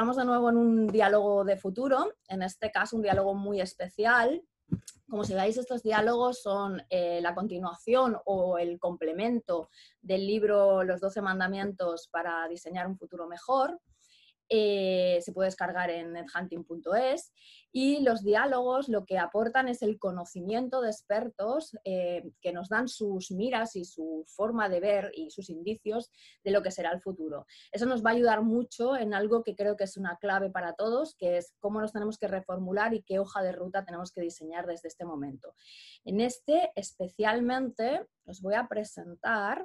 estamos de nuevo en un diálogo de futuro, en este caso un diálogo muy especial. Como si veis, estos diálogos son eh, la continuación o el complemento del libro Los Doce Mandamientos para diseñar un futuro mejor. Eh, se puede descargar en nethunting.es y los diálogos lo que aportan es el conocimiento de expertos eh, que nos dan sus miras y su forma de ver y sus indicios de lo que será el futuro. Eso nos va a ayudar mucho en algo que creo que es una clave para todos, que es cómo nos tenemos que reformular y qué hoja de ruta tenemos que diseñar desde este momento. En este especialmente os voy a presentar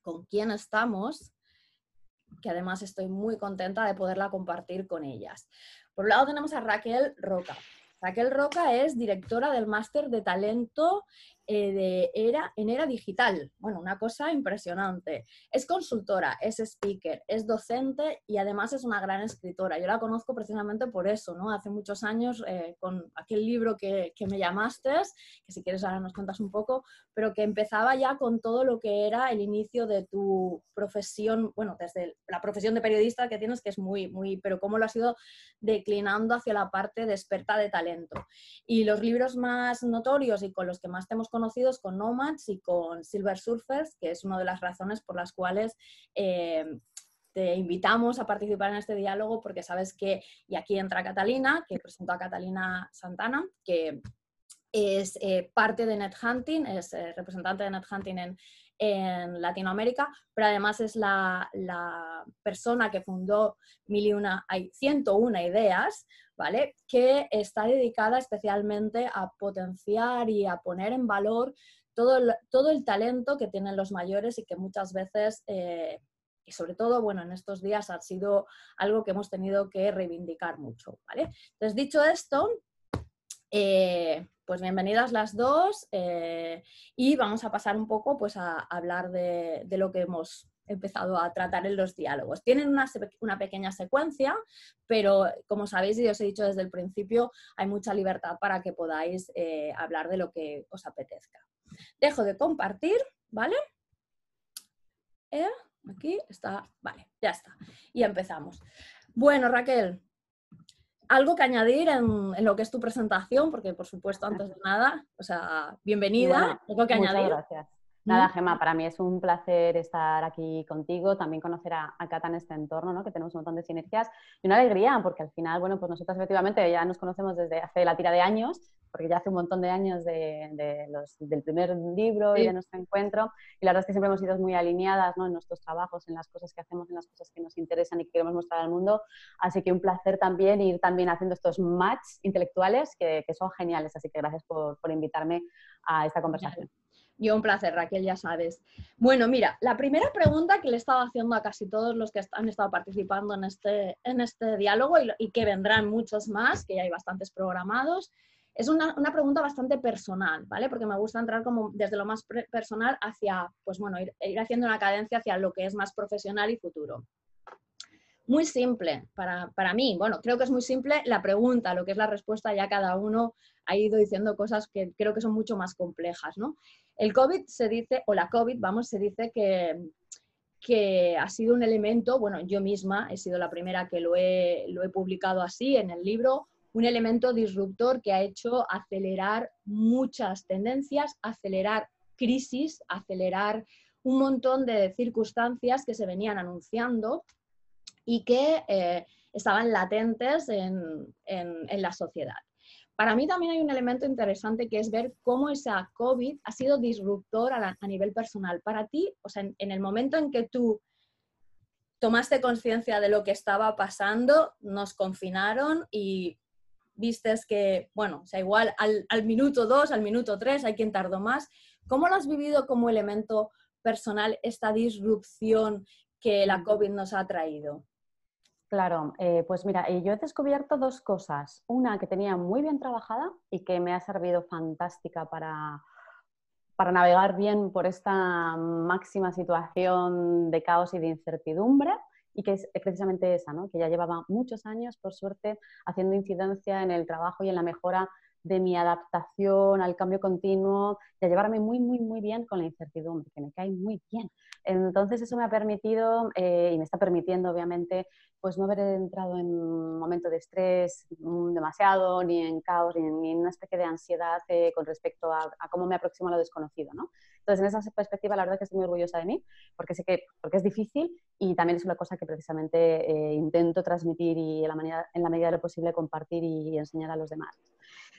con quién estamos que además estoy muy contenta de poderla compartir con ellas. Por un lado tenemos a Raquel Roca. Raquel Roca es directora del máster de talento eh, era, en era digital. Bueno, una cosa impresionante. Es consultora, es speaker, es docente y además es una gran escritora. Yo la conozco precisamente por eso, ¿no? Hace muchos años eh, con aquel libro que, que, me llamaste, que si quieres ahora nos cuentas un poco, pero que empezaba ya con todo lo que era el inicio de tu profesión, bueno, desde la profesión de periodista que tienes, que es muy, muy, pero cómo lo has ido declinando hacia la parte de experta de talento. Y los libros más notorios y con los que más te hemos conocido conocidos con Nomads y con Silver Surfers, que es una de las razones por las cuales eh, te invitamos a participar en este diálogo porque sabes que, y aquí entra Catalina, que presento a Catalina Santana, que es eh, parte de NetHunting, es eh, representante de NetHunting en, en Latinoamérica, pero además es la, la persona que fundó Mil una, hay 101 ideas, ¿vale? Que está dedicada especialmente a potenciar y a poner en valor todo el, todo el talento que tienen los mayores y que muchas veces, eh, y sobre todo, bueno, en estos días ha sido algo que hemos tenido que reivindicar mucho, ¿vale? Entonces, dicho esto, eh, pues bienvenidas las dos eh, y vamos a pasar un poco pues a, hablar de, lo que hemos empezado a tratar en los diálogos. Tienen una, pequeña secuencia, pero como sabéis y os he dicho desde el principio, hay mucha libertad para que podáis eh, hablar de lo que os apetezca. Dejo de compartir, ¿vale? aquí está, vale, ya está. Y empezamos. Bueno, Raquel, algo que añadir en, lo que es tu presentación, porque por supuesto, antes de nada, o sea, bienvenida. ¿Algo que muchas gracias. Nada, Gemma, para mí es un placer estar aquí contigo, también conocer a, a Cata en este entorno, ¿no? que tenemos un montón de sinergias y una alegría, porque al final, bueno, pues nosotros efectivamente ya nos conocemos desde hace la tira de años, porque ya hace un montón de años de, los, del primer libro y de nuestro encuentro, y la verdad es que siempre hemos sido muy alineadas ¿no? en nuestros trabajos, en las cosas que hacemos, en las cosas que nos interesan y que queremos mostrar al mundo, así que un placer también ir también haciendo estos match intelectuales que, que son geniales, así que gracias por, por invitarme a esta conversación. Yo un placer, Raquel, ya sabes. Bueno, mira, la primera pregunta que le he estado haciendo a casi todos los que han estado participando en este, en este diálogo y, y que vendrán muchos más, que ya hay bastantes programados, es una, pregunta bastante personal, ¿vale? Porque me gusta entrar como desde lo más personal hacia, pues bueno, ir, haciendo una cadencia hacia lo que es más profesional y futuro. Muy simple para, para, mí. Bueno, creo que es muy simple la pregunta, lo que es la respuesta, ya cada uno ha ido diciendo cosas que creo que son mucho más complejas, ¿no? El COVID se dice, o la COVID, vamos, se dice que, que ha sido un elemento, bueno, yo misma he sido la primera que lo he, lo he publicado así en el libro, un elemento disruptor que ha hecho acelerar muchas tendencias, acelerar crisis, acelerar un montón de circunstancias que se venían anunciando y que eh, estaban latentes en, la sociedad. Para mí también hay un elemento interesante que es ver cómo esa COVID ha sido disruptor a, nivel personal. Para ti, o sea, en, el momento en que tú tomaste conciencia de lo que estaba pasando, nos confinaron y vistes que, bueno, o sea, igual al, al minuto dos, al minuto tres, hay quien tardó más. ¿Cómo lo has vivido como elemento personal esta disrupción que la COVID nos ha traído? Claro, eh, pues mira, eh, yo he descubierto dos cosas. Una que tenía muy bien trabajada y que me ha servido fantástica para, para navegar bien por esta máxima situación de caos y de incertidumbre y que es precisamente esa, ¿no? que ya llevaba muchos años, por suerte, haciendo incidencia en el trabajo y en la mejora de mi adaptación al cambio continuo, de llevarme muy, muy, muy bien con la incertidumbre, que me cae muy bien. Entonces eso me ha permitido eh, y me está permitiendo, obviamente, pues no haber entrado en un momento de estrés mm, demasiado, ni en caos, ni en, una especie de ansiedad eh, con respecto a, cómo me aproximo a lo desconocido, ¿no? Entonces, en esa perspectiva, la verdad es que estoy muy orgullosa de mí, porque sé que porque es difícil y también es una cosa que precisamente eh, intento transmitir y en la, manera, en la medida de lo posible compartir y enseñar a los demás.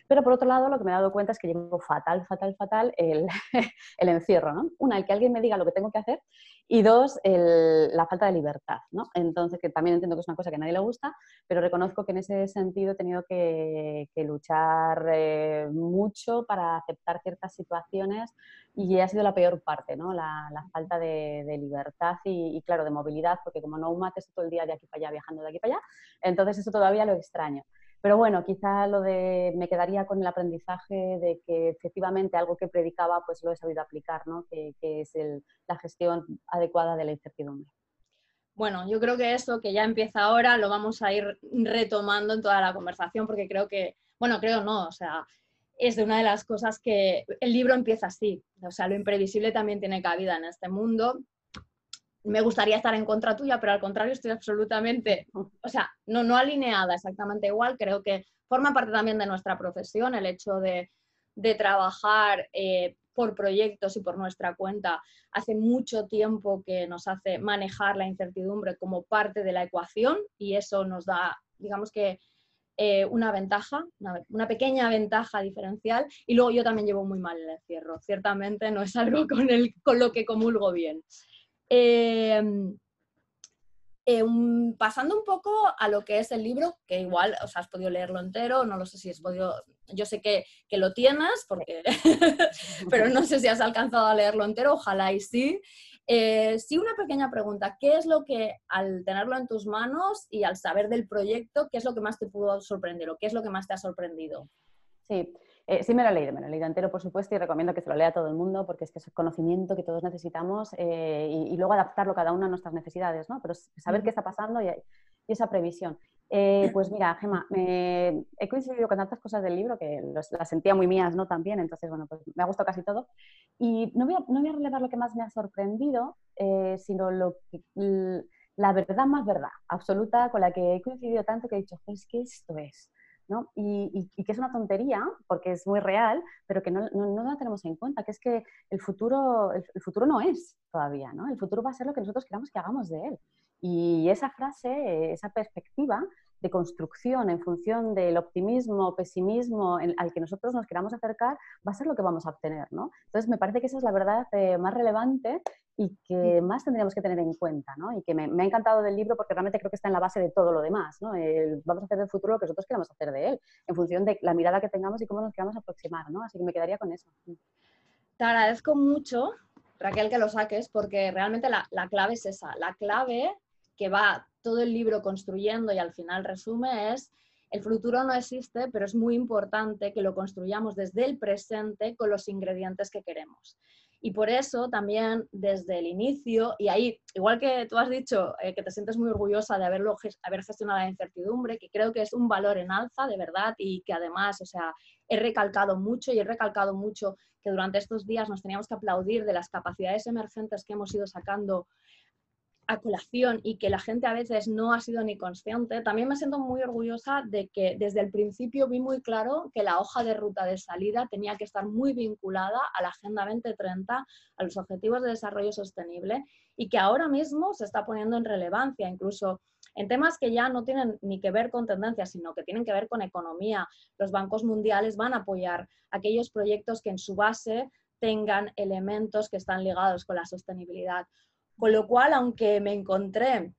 Pero por otro lado, lo que me he dado cuenta es que llevo fatal, fatal, fatal el, el encierro, ¿no? Una, el que alguien me diga lo que tengo que hacer y dos, la falta de libertad, ¿no? Entonces, que también entiendo que es una cosa que a nadie le gusta, pero reconozco que en ese sentido he tenido que, que luchar eh, mucho para aceptar ciertas situaciones y ha sido la peor parte, ¿no? La, la falta de, de libertad y, y, claro, de movilidad, porque como no mates todo el día de aquí para allá, viajando de aquí para allá, entonces eso todavía lo extraño. Pero bueno, quizá lo de me quedaría con el aprendizaje de que efectivamente algo que predicaba pues lo he sabido aplicar, ¿no? que, es la gestión adecuada de la incertidumbre. Bueno, yo creo que eso que ya empieza ahora lo vamos a ir retomando en toda la conversación porque creo que, bueno, creo no, o sea, es de una de las cosas que el libro empieza así, o sea, lo imprevisible también tiene cabida en este mundo. Me gustaría estar en contra tuya, pero al contrario estoy absolutamente, o sea, no, no alineada exactamente igual, creo que forma parte también de nuestra profesión el hecho de, trabajar eh, por proyectos y por nuestra cuenta. Hace mucho tiempo que nos hace manejar la incertidumbre como parte de la ecuación y eso nos da, digamos que, eh, una ventaja, una, pequeña ventaja diferencial. Y luego yo también llevo muy mal el encierro. Ciertamente no es algo con, el, con lo que comulgo bien. Em, eh, pasando un poco a lo que es el libro, que igual os has podido leerlo entero, no lo sé si has podido, yo sé que, lo tienes, pero no sé si has alcanzado a leerlo entero, ojalá y sí. Eh, sí, una pequeña pregunta, ¿qué es lo que al tenerlo en tus manos y al saber del proyecto, qué es lo que más te pudo sorprender o qué es lo que más te ha sorprendido? Sí, eh, sí me lo he leído, me lo he leído entero, por supuesto, y recomiendo que se lo lea todo el mundo porque es que es conocimiento que todos necesitamos eh, y, luego adaptarlo cada uno a nuestras necesidades, ¿no? Pero saber qué está pasando y, esa previsión. Eh, pues mira, Gema, he coincidido con tantas cosas del libro que las sentía muy mías, ¿no? También, entonces, bueno, pues me ha gustado casi todo. Y no voy a, no voy a relevar lo que más me ha sorprendido, sino lo que, la verdad más verdad, absoluta, con la que he coincidido tanto que he dicho, es que esto es. Y, que es una tontería, porque es muy real, pero que no, no, la tenemos en cuenta, que es que el futuro, el, futuro no es todavía, ¿no? El futuro va a ser lo que nosotros queramos que hagamos de él. Y esa frase, esa perspectiva de construcción en función del optimismo, pesimismo al que nosotros nos queramos acercar, va a ser lo que vamos a obtener, ¿no? Entonces, me parece que esa es la verdad eh, más relevante y que más tendríamos que tener en cuenta, ¿no? Y que me, ha encantado del libro porque realmente creo que está en la base de todo lo demás, ¿no? vamos a hacer del futuro lo que nosotros queramos hacer de él, en función de la mirada que tengamos y cómo nos queramos aproximar, ¿no? Así que me quedaría con eso. Te agradezco mucho, Raquel, que lo saques, porque realmente la, la clave es esa. La clave que va todo el libro construyendo y al final resume es el futuro no existe, pero es muy importante que lo construyamos desde el presente con los ingredientes que queremos. Y por eso también desde el inicio, y ahí, igual que tú has dicho eh, que te sientes muy orgullosa de haberlo, haber gestionado la incertidumbre, que creo que es un valor en alza, de verdad, y que además, o sea, he recalcado mucho y he recalcado mucho que durante estos días nos teníamos que aplaudir de las capacidades emergentes que hemos ido sacando a colación y que la gente a veces no ha sido ni consciente, también me siento muy orgullosa de que desde el principio vi muy claro que la hoja de ruta de salida tenía que estar muy vinculada a la Agenda 2030, a los Objetivos de Desarrollo Sostenible y que ahora mismo se está poniendo en relevancia, incluso en temas que ya no tienen ni que ver con tendencias, sino que tienen que ver con economía. Los bancos mundiales van a apoyar aquellos proyectos que en su base tengan elementos que están ligados con la sostenibilidad. Con lo cual, aunque me encontré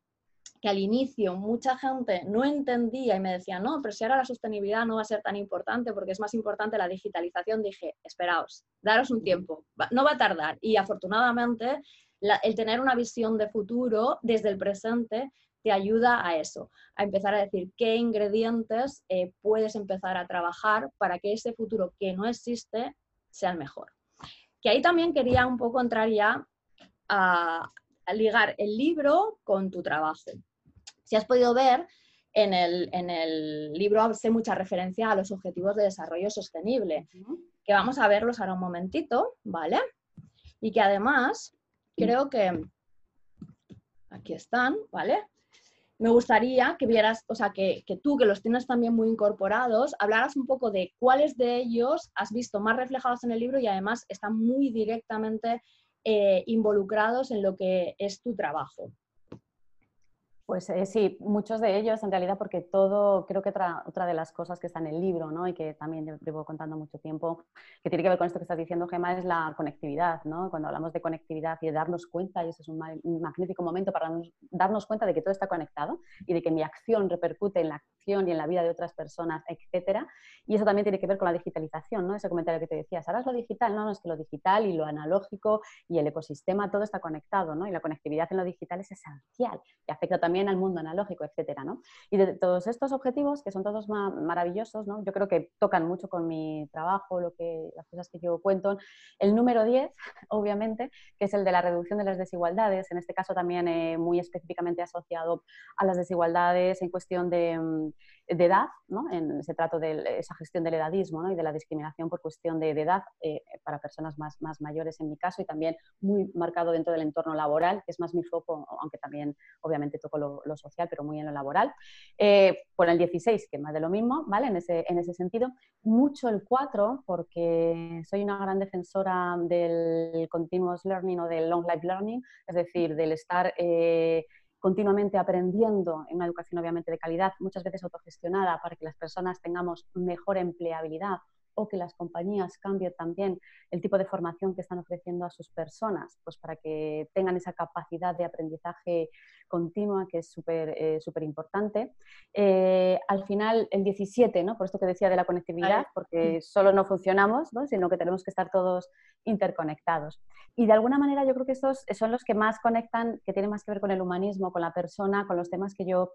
que al inicio mucha gente no entendía y me decía, no, pero si ahora la sostenibilidad no va a ser tan importante porque es más importante la digitalización, dije, esperaos, daros un tiempo, no va a tardar. Y afortunadamente, el tener una visión de futuro desde el presente te ayuda a eso, a empezar a decir qué ingredientes eh, puedes empezar a trabajar para que ese futuro que no existe sea el mejor. Que ahí también quería un poco entrar ya a, ligar el libro con tu trabajo. Si has podido ver, en el, en el, libro hace mucha referencia a los objetivos de desarrollo sostenible, que vamos a verlos ahora un momentito, ¿vale? Y que además creo que aquí están, ¿vale? me gustaría que vieras, o sea, que, tú, que los tienes también muy incorporados, hablaras un poco de cuáles de ellos has visto más reflejados en el libro y además están muy directamente eh, involucrados en lo que es tu trabajo. Pues eh, sí, muchos de ellos en realidad porque todo, creo que otra, otra de las cosas que está en el libro ¿no? y que también llevo contando mucho tiempo, que tiene que ver con esto que estás diciendo, Gemma, es la conectividad. ¿no? Cuando hablamos de conectividad y de darnos cuenta, y ese es un, magnífico momento para darnos, cuenta de que todo está conectado y de que mi acción repercute en la acción y en la vida de otras personas, etcétera. Y eso también tiene que ver con la digitalización, ¿no? ese comentario que te decías, ahora es lo digital, no, no es que lo digital y lo analógico y el ecosistema, todo está conectado ¿no? y la conectividad en lo digital es esencial y afecta también al mundo analógico, etcétera, ¿no? Y de todos estos objetivos, que son todos maravillosos, ¿no? Yo creo que tocan mucho con mi trabajo, lo que, las cosas que yo cuento. El número 10, obviamente, que es el de la reducción de las desigualdades, en este caso también eh, muy específicamente asociado a las desigualdades en cuestión de, mm, de edad, ¿no? en ese trato de esa gestión del edadismo ¿no? y de la discriminación por cuestión de, edad eh, para personas más, más mayores en mi caso y también muy marcado dentro del entorno laboral, que es más mi foco, aunque también obviamente toco lo, social, pero muy en lo laboral. Eh, por el 16, que más de lo mismo, ¿vale? En ese, en ese sentido. Mucho el 4, porque soy una gran defensora del continuous learning o del long life learning, es decir, del estar... Eh, continuamente aprendiendo en una educación obviamente de calidad, muchas veces autogestionada, para que las personas tengamos mejor empleabilidad o que las compañías cambien también el tipo de formación que están ofreciendo a sus personas, pues para que tengan esa capacidad de aprendizaje continua que es súper eh, importante. Eh, al final, el 17, ¿no? por esto que decía de la conectividad, porque solo no funcionamos, ¿no? sino que tenemos que estar todos interconectados. Y de alguna manera yo creo que estos son los que más conectan, que tienen más que ver con el humanismo, con la persona, con los temas que yo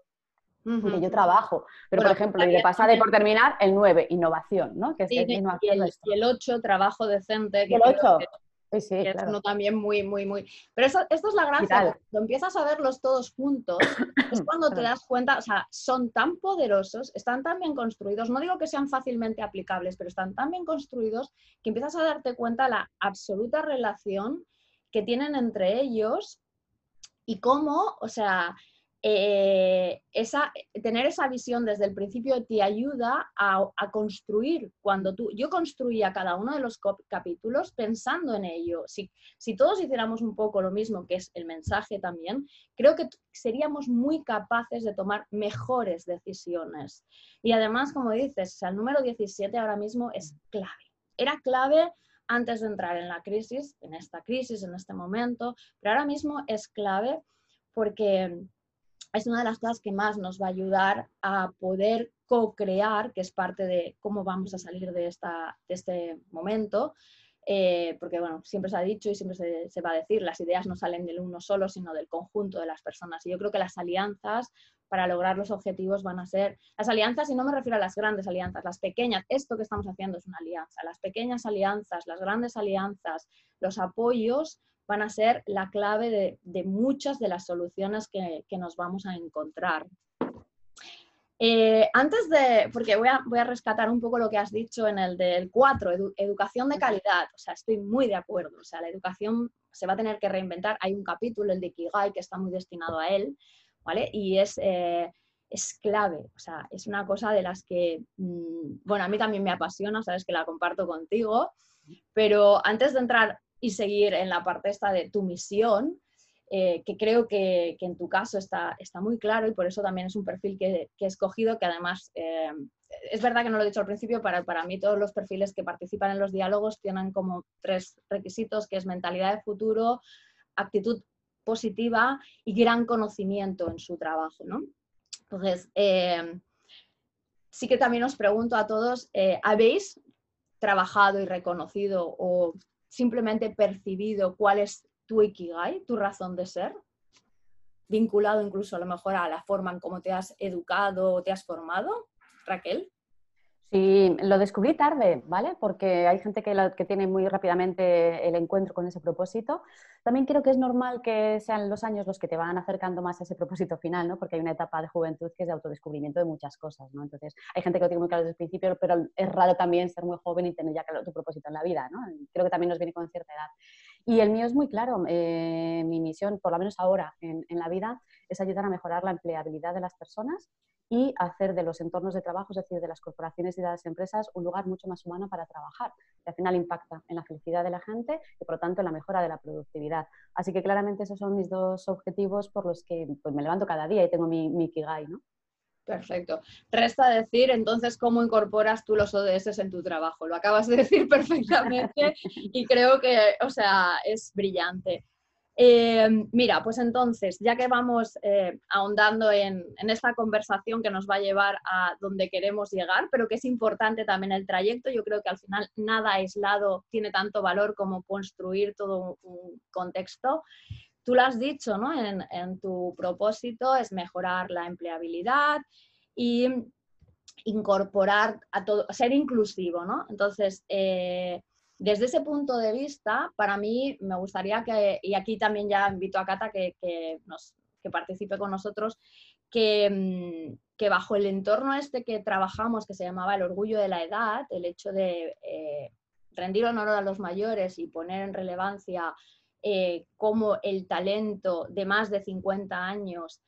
que yo trabajo. Pero, por ejemplo, y de pasar de por terminar, el 9, innovación, ¿no? Que y, el, 8, trabajo decente. Que el 8. sí, sí, es uno también muy, muy, muy... Pero eso, esto es la gracia, cuando empiezas a verlos todos juntos, es cuando te das cuenta, o sea, son tan poderosos, están tan bien construidos, no digo que sean fácilmente aplicables, pero están tan bien construidos que empiezas a darte cuenta la absoluta relación que tienen entre ellos y cómo, o sea, eh, tener esa visión desde el principio te ayuda a, construir. Cuando tú, yo construía cada uno de los capítulos pensando en ello. Si, si todos hiciéramos un poco lo mismo, que es el mensaje también, creo que seríamos muy capaces de tomar mejores decisiones. Y además, como dices, el número 17 ahora mismo es clave. Era clave antes de entrar en la crisis, en esta crisis, en este momento, pero ahora mismo es clave porque es una de las cosas que más nos va a ayudar a poder co-crear, que es parte de cómo vamos a salir de, esta, de este momento. Eh, porque bueno, siempre se ha dicho y siempre se, se, va a decir, las ideas no salen del uno solo, sino del conjunto de las personas. Y yo creo que las alianzas para lograr los objetivos van a ser, las alianzas, y no me refiero a las grandes alianzas, las pequeñas, esto que estamos haciendo es una alianza, las pequeñas alianzas, las grandes alianzas, los apoyos van a ser la clave de, muchas de las soluciones que, nos vamos a encontrar. Eh, antes de, porque voy a, rescatar un poco lo que has dicho en el del 4, educación de calidad, o sea, estoy muy de acuerdo, o sea, la educación se va a tener que reinventar, hay un capítulo, el de Kigai, que está muy destinado a él, ¿vale? Y es, eh, es clave, o sea, es una cosa de las que, mm, bueno, a mí también me apasiona, sabes que la comparto contigo, pero antes de entrar y seguir en la parte esta de tu misión, eh, que creo que, en tu caso está, está muy claro y por eso también es un perfil que, he escogido, que además eh, es verdad que no lo he dicho al principio, para, para mí todos los perfiles que participan en los diálogos tienen como tres requisitos, que es mentalidad de futuro, actitud positiva y gran conocimiento en su trabajo. ¿no? Entonces, eh, sí que también os pregunto a todos, ¿habéis trabajado y reconocido o simplemente percibido cuál es tu ikigai, tu razón de ser, vinculado incluso a lo mejor a la forma en cómo te has educado o te has formado, Raquel. Sí, lo descubrí tarde, ¿vale? Porque hay gente que, tiene muy rápidamente el encuentro con ese propósito. También creo que es normal que sean los años los que te van acercando más a ese propósito final, ¿no? Porque hay una etapa de juventud que es de autodescubrimiento de muchas cosas, ¿no? Entonces, hay gente que lo tiene muy claro desde el principio, pero es raro también ser muy joven y tener ya claro tu propósito en la vida, ¿no? Creo que también nos viene con cierta edad. Y el mío es muy claro. Eh, mi misión, por lo menos ahora en, la vida, es ayudar a mejorar la empleabilidad de las personas y hacer de los entornos de trabajo, es decir, de las corporaciones y de las empresas, un lugar mucho más humano para trabajar. Y al final impacta en la felicidad de la gente y, por lo tanto, en la mejora de la productividad. Así que claramente esos son mis dos objetivos por los que pues, me levanto cada día y tengo mi, mi Kigai, ¿no? Perfecto. Resta decir entonces cómo incorporas tú los ODS en tu trabajo. Lo acabas de decir perfectamente y creo que, o sea, es brillante. Eh, mira, pues entonces, ya que vamos eh, ahondando en, esta conversación que nos va a llevar a donde queremos llegar, pero que es importante también el trayecto, yo creo que al final nada aislado tiene tanto valor como construir todo un contexto tú lo has dicho, ¿no? En, tu propósito es mejorar la empleabilidad y incorporar a todo, ser inclusivo, ¿no? Entonces, eh, desde ese punto de vista, para mí me gustaría que, y aquí también ya invito a Cata que, nos, participe con nosotros, que, mm, que, bajo el entorno este que trabajamos, que se llamaba el orgullo de la edad, el hecho de eh, rendir honor a los mayores y poner en relevancia eh, cómo el talento de más de 50 años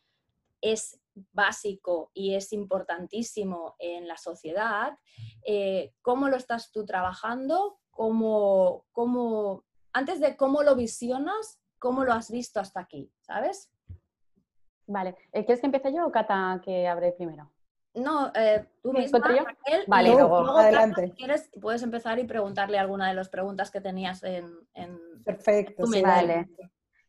es básico y es importantísimo en la sociedad. Eh, ¿Cómo lo estás tú trabajando? ¿Cómo, cómo, antes de cómo lo visionas, ¿cómo lo has visto hasta aquí? ¿Sabes? Vale. Eh, ¿Quieres que empiece yo o Cata que abre primero? No, eh, tú misma, Raquel, vale, luego, adelante. quieres, puedes empezar y preguntarle alguna de las preguntas que tenías en... Perfecto, sí, vale.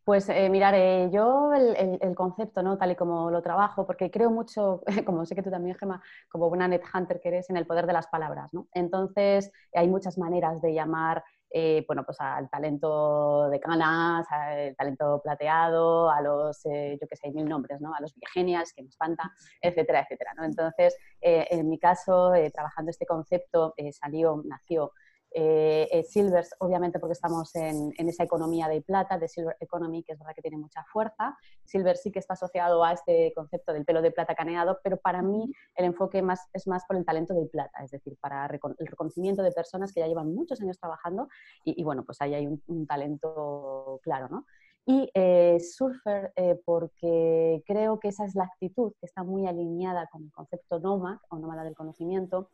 Pues eh, mirar, eh, yo el, concepto, ¿no? tal y como lo trabajo, porque creo mucho, como sé que tú también, Gemma, como buena net hunter que eres, en el poder de las palabras. ¿no? Entonces, hay muchas maneras de llamar eh, bueno, pues al talento de canas, al talento plateado, a los, eh, yo que sé, hay mil nombres, ¿no? A los genias, que me espanta, etcétera, etcétera, ¿no? Entonces, eh, en mi caso, trabajando este concepto, salió, nació eh, eh, Silvers, obviamente porque estamos en, esa economía de plata, de Silver Economy, que es verdad que tiene mucha fuerza. Silver sí que está asociado a este concepto del pelo de plata caneado, pero para mí el enfoque más, es más por el talento de plata, es decir, para el reconocimiento de personas que ya llevan muchos años trabajando y, bueno, pues ahí hay un, talento claro, ¿no? Y eh, surfer, porque creo que esa es la actitud que está muy alineada con el concepto NOMAD o nómada del conocimiento,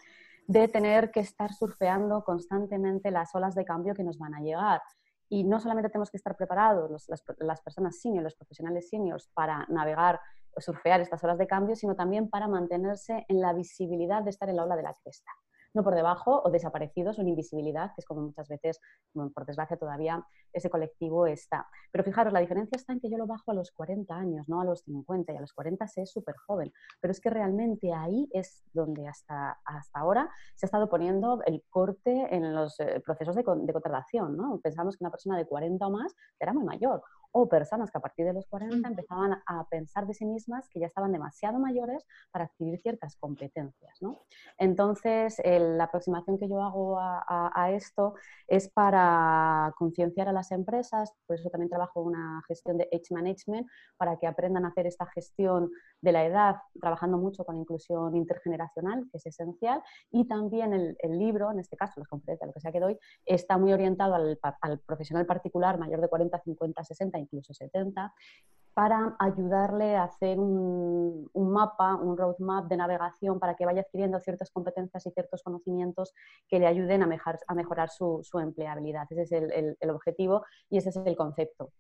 de tener que estar surfeando constantemente las olas de cambio que nos van a llegar. Y no solamente tenemos que estar preparados, las, personas senior, los profesionales seniors, para navegar o surfear estas olas de cambio, sino también para mantenerse en la visibilidad de estar en la ola de la cresta no por debajo o desaparecidos o en invisibilidad, que es como muchas veces, por desgracia todavía, ese colectivo está. Pero fijaros, la diferencia está en que yo lo bajo a los 40 años, no a los 50, y a los 40 se es súper joven, pero es que realmente ahí es donde hasta, hasta ahora se ha estado poniendo el corte en los eh, procesos de, de contratación. ¿no? Pensamos que una persona de 40 o más era muy mayor, o personas que a partir de los 40 empezaban a pensar de sí mismas que ya estaban demasiado mayores para adquirir ciertas competencias. ¿no? Entonces, la aproximación que yo hago a, esto es para concienciar a las empresas, por eso también trabajo una gestión de Age Management, para que aprendan a hacer esta gestión de la edad, trabajando mucho con la inclusión intergeneracional, que es esencial, y también el, libro, en este caso, las conferencias, lo que sea que doy, está muy orientado al, al profesional particular mayor de 40, 50, 60, incluso 70, para ayudarle a hacer un, mapa, un roadmap de navegación para que vaya adquiriendo ciertas competencias y ciertos conocimientos que le ayuden a, a mejorar su, empleabilidad. Ese es el, objetivo y ese es el concepto.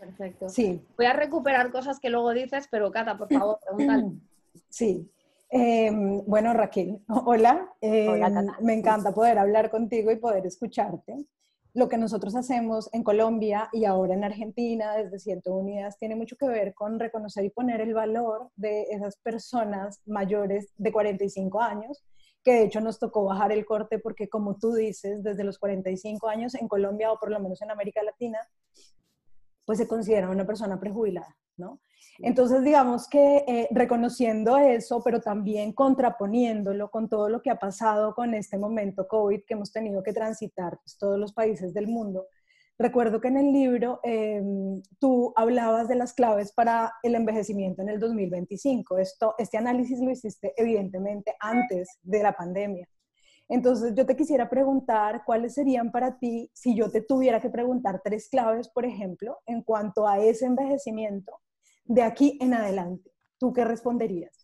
Perfecto. Sí. Voy a recuperar cosas que luego dices, pero Cata, por favor, pregúntale. Sí. Em, bueno, Raquel, hola. hola em, me encanta poder hablar contigo y poder escucharte lo que nosotros hacemos en Colombia y ahora en Argentina desde Ciento Unidas tiene mucho que ver con reconocer y poner el valor de esas personas mayores de 45 años, que de hecho nos tocó bajar el corte porque como tú dices, desde los 45 años en Colombia o por lo menos en América Latina, pues se considera una persona prejubilada, ¿no? Entonces, digamos que eh, reconociendo eso, pero también contraponiéndolo con todo lo que ha pasado con este momento COVID que hemos tenido que transitar pues, todos los países del mundo, recuerdo que en el libro em, tú hablabas de las claves para el envejecimiento en el 2025. Esto, este análisis lo hiciste evidentemente antes de la pandemia. Entonces, yo te quisiera preguntar cuáles serían para ti, si yo te tuviera que preguntar tres claves, por ejemplo, en cuanto a ese envejecimiento de aquí en adelante. ¿Tú qué responderías?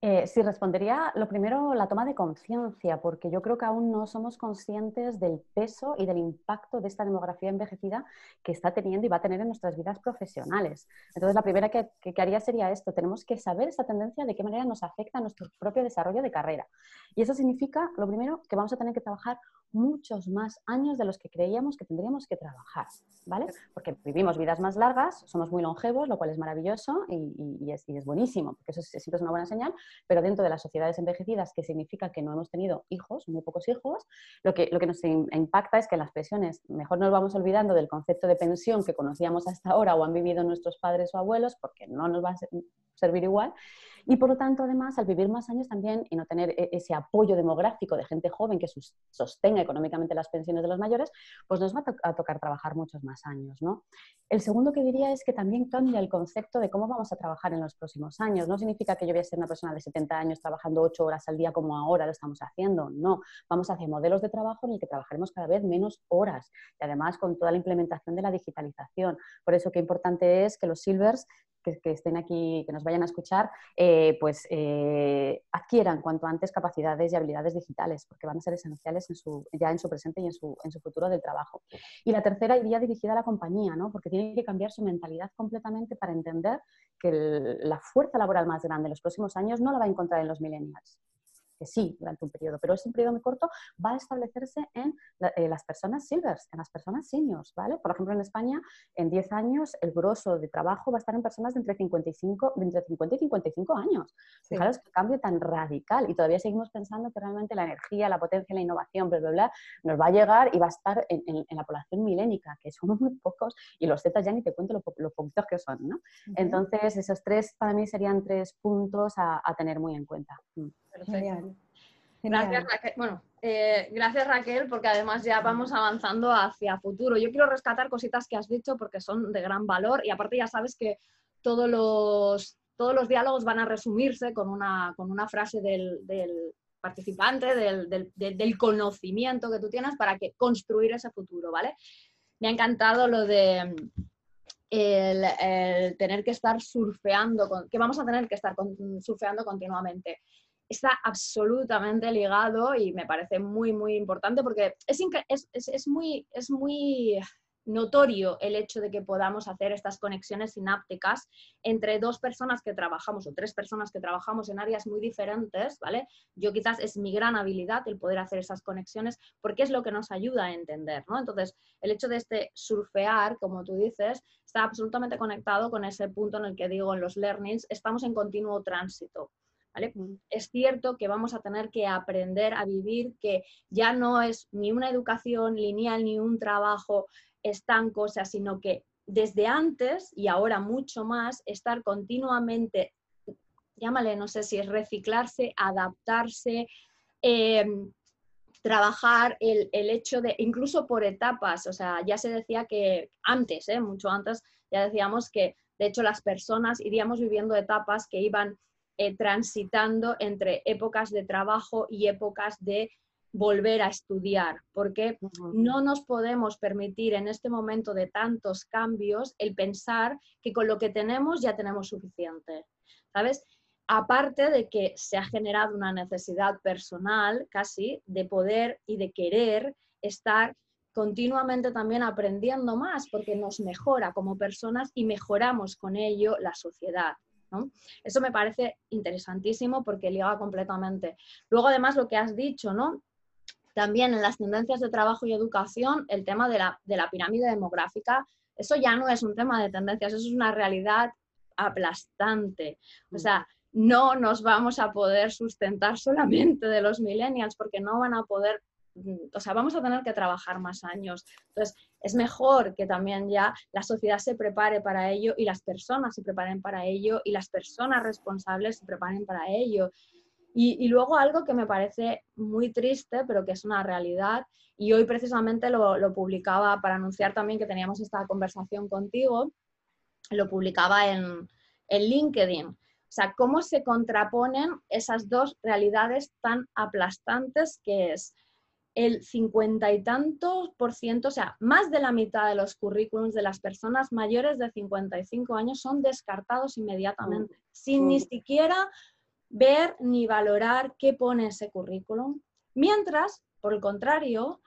Eh, sí, respondería lo primero, la toma de conciencia, porque yo creo que aún no somos conscientes del peso y del impacto de esta demografía envejecida que está teniendo y va a tener en nuestras vidas profesionales. Entonces, la primera que, haría sería esto, tenemos que saber esta tendencia de qué manera nos afecta a nuestro propio desarrollo de carrera. Y eso significa, lo primero, que vamos a tener que trabajar muchos más años de los que creíamos que tendríamos que trabajar, ¿vale? Porque vivimos vidas más largas, somos muy longevos, lo cual es maravilloso y, es, buenísimo, porque eso siempre es una buena señal, pero dentro de las sociedades envejecidas, que significa que no hemos tenido hijos, muy pocos hijos, lo que, lo que nos impacta es que las pensiones, mejor nos vamos olvidando del concepto de pensión que conocíamos hasta ahora o han vivido nuestros padres o abuelos, porque no nos va a servir igual, y por lo tanto, además, al vivir más años también y no tener e-, ese apoyo demográfico de gente joven que sostenga económicamente las pensiones de los mayores, pues nos va a, tocar trabajar muchos más años. ¿no? El segundo que diría es que también cambia el concepto de cómo vamos a trabajar en los próximos años. No significa que yo voy a ser una persona de 70 años trabajando 8 horas al día como ahora lo estamos haciendo. No, vamos hacia modelos de trabajo en el que trabajaremos cada vez menos horas y además con toda la implementación de la digitalización. Por eso qué importante es que los silvers que, estén aquí, que nos vayan a escuchar, eh, pues eh, adquieran cuanto antes capacidades y habilidades digitales, porque van a ser esenciales ya en su presente y en su, futuro del trabajo. Y la tercera iría dirigida a la compañía, ¿no? porque tiene que cambiar su mentalidad completamente para entender que la fuerza laboral más grande en los próximos años no la va a encontrar en los millennials, que sí durante un periodo, pero ese periodo muy corto va a establecerse en eh, las personas silvers, en las personas seniors, ¿vale? Por ejemplo, en España, en 10 años, el grosso de trabajo va a estar en personas de entre, 55, entre 50 y 55 años. Fijaros qué cambio tan radical y todavía seguimos pensando que realmente la energía, la potencia, la innovación, bla, bla, bla, nos va a llegar y va a estar en, la población milénica, que somos muy pocos y los Z ya ni te cuento lo, poquitos que son, ¿no? Entonces, esos tres para mí serían tres puntos a, tener muy en cuenta. Mm. Genial. Gracias, Raquel. Bueno, eh, gracias Raquel, porque además ya vamos avanzando hacia futuro. Yo quiero rescatar cositas que has dicho porque son de gran valor y aparte ya sabes que todos los, todos los diálogos van a resumirse con una, con una frase del, participante, del, conocimiento que tú tienes para que construir ese futuro, ¿vale? Me ha encantado lo de el, tener que estar surfeando, que vamos a tener que estar surfeando continuamente está absolutamente ligado y me parece muy, muy importante porque es, es, muy, es muy notorio el hecho de que podamos hacer estas conexiones sinápticas entre dos personas que trabajamos o tres personas que trabajamos en áreas muy diferentes, ¿vale? Yo quizás es mi gran habilidad el poder hacer esas conexiones porque es lo que nos ayuda a entender, ¿no? Entonces, el hecho de este surfear, como tú dices, está absolutamente conectado con ese punto en el que digo en los learnings, estamos en continuo tránsito. Es cierto que vamos a tener que aprender a vivir, que ya no es ni una educación lineal ni un trabajo estanco, o sea, sino que desde antes y ahora mucho más, estar continuamente, llámale, no sé si es reciclarse, adaptarse, em, trabajar el, hecho de, incluso por etapas, o sea, ya se decía que antes, ¿eh? mucho antes, ya decíamos que de hecho las personas iríamos viviendo etapas que iban eh, transitando entre épocas de trabajo y épocas de volver a estudiar, porque no nos podemos permitir en este momento de tantos cambios el pensar que con lo que tenemos ya tenemos suficiente, ¿sabes? Aparte de que se ha generado una necesidad personal casi de poder y de querer estar continuamente también aprendiendo más porque nos mejora como personas y mejoramos con ello la sociedad. Eso me parece interesantísimo porque liga completamente. Luego, además, lo que has dicho, ¿no? También en las tendencias de trabajo y educación, el tema de la, de la pirámide demográfica, eso ya no es un tema de tendencias, eso es una realidad aplastante. O sea, no nos vamos a poder sustentar solamente de los millennials porque no van a poder o sea, vamos a tener que trabajar más años. Entonces, es mejor que también ya la sociedad se prepare para ello y las personas se preparen para ello y las personas responsables se preparen para ello. Y, luego algo que me parece muy triste, pero que es una realidad, y hoy precisamente lo, lo publicaba para anunciar también que teníamos esta conversación contigo, lo publicaba en, en LinkedIn. O sea, cómo se contraponen esas dos realidades tan aplastantes que es el cincuenta y tantos por ciento, o sea, más de la mitad de los currículums de las personas mayores de 55 años son descartados inmediatamente, mm, sin ni siquiera ver ni valorar qué pone ese currículum. Mientras, por el contrario,